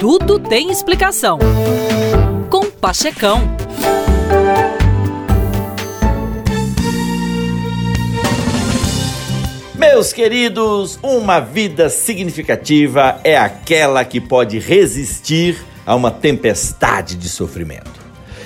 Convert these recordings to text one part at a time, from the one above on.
Tudo tem explicação. Com Pachecão. Meus queridos, uma vida significativa é aquela que pode resistir a uma tempestade de sofrimento.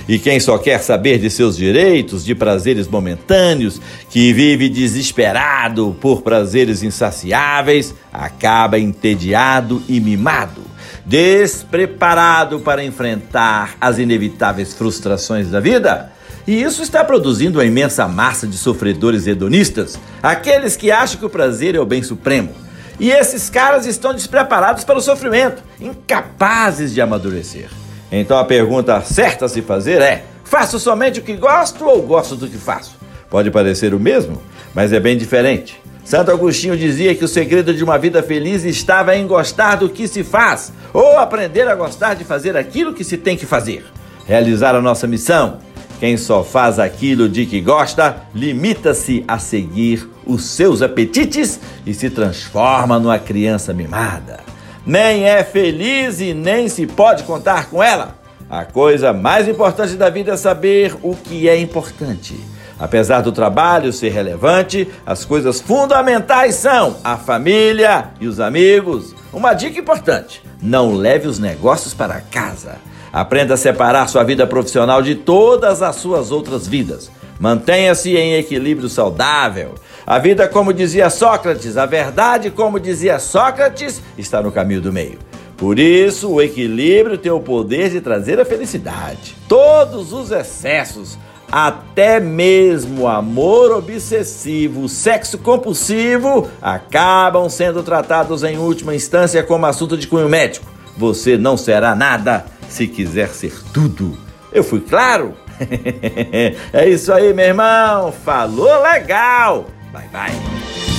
E quem só quer saber de seus direitos, de prazeres momentâneos, que vive desesperado por prazeres insaciáveis, acaba entediado e mimado, despreparado para enfrentar as inevitáveis frustrações da vida. E isso está produzindo uma imensa massa de sofredores hedonistas, aqueles que acham que o prazer é o bem supremo. E esses caras estão despreparados para o sofrimento, incapazes de amadurecer. Então a pergunta certa a se fazer é: faço somente o que gosto ou gosto do que faço? Pode parecer o mesmo, mas é bem diferente. Santo Agostinho dizia que o segredo de uma vida feliz estava em gostar do que se faz, ou aprender a gostar de fazer aquilo que se tem que fazer. Realizar a nossa missão. Quem só faz aquilo de que gosta, limita-se a seguir os seus apetites e se transforma numa criança mimada nem é feliz e nem se pode contar com ela. A coisa mais importante da vida é saber o que é importante. Apesar do trabalho ser relevante, as coisas fundamentais são a família e os amigos. Uma dica importante: não leve os negócios para casa. Aprenda a separar sua vida profissional de todas as suas outras vidas. Mantenha-se em equilíbrio saudável. A vida, como dizia Sócrates, a verdade, como dizia Sócrates, está no caminho do meio. Por isso, o equilíbrio tem o poder de trazer a felicidade. Todos os excessos, até mesmo amor obsessivo, sexo compulsivo, acabam sendo tratados em última instância como assunto de cunho médico. Você não será nada se quiser ser tudo. Eu fui claro? é isso aí, meu irmão. Falou legal. Bye bye.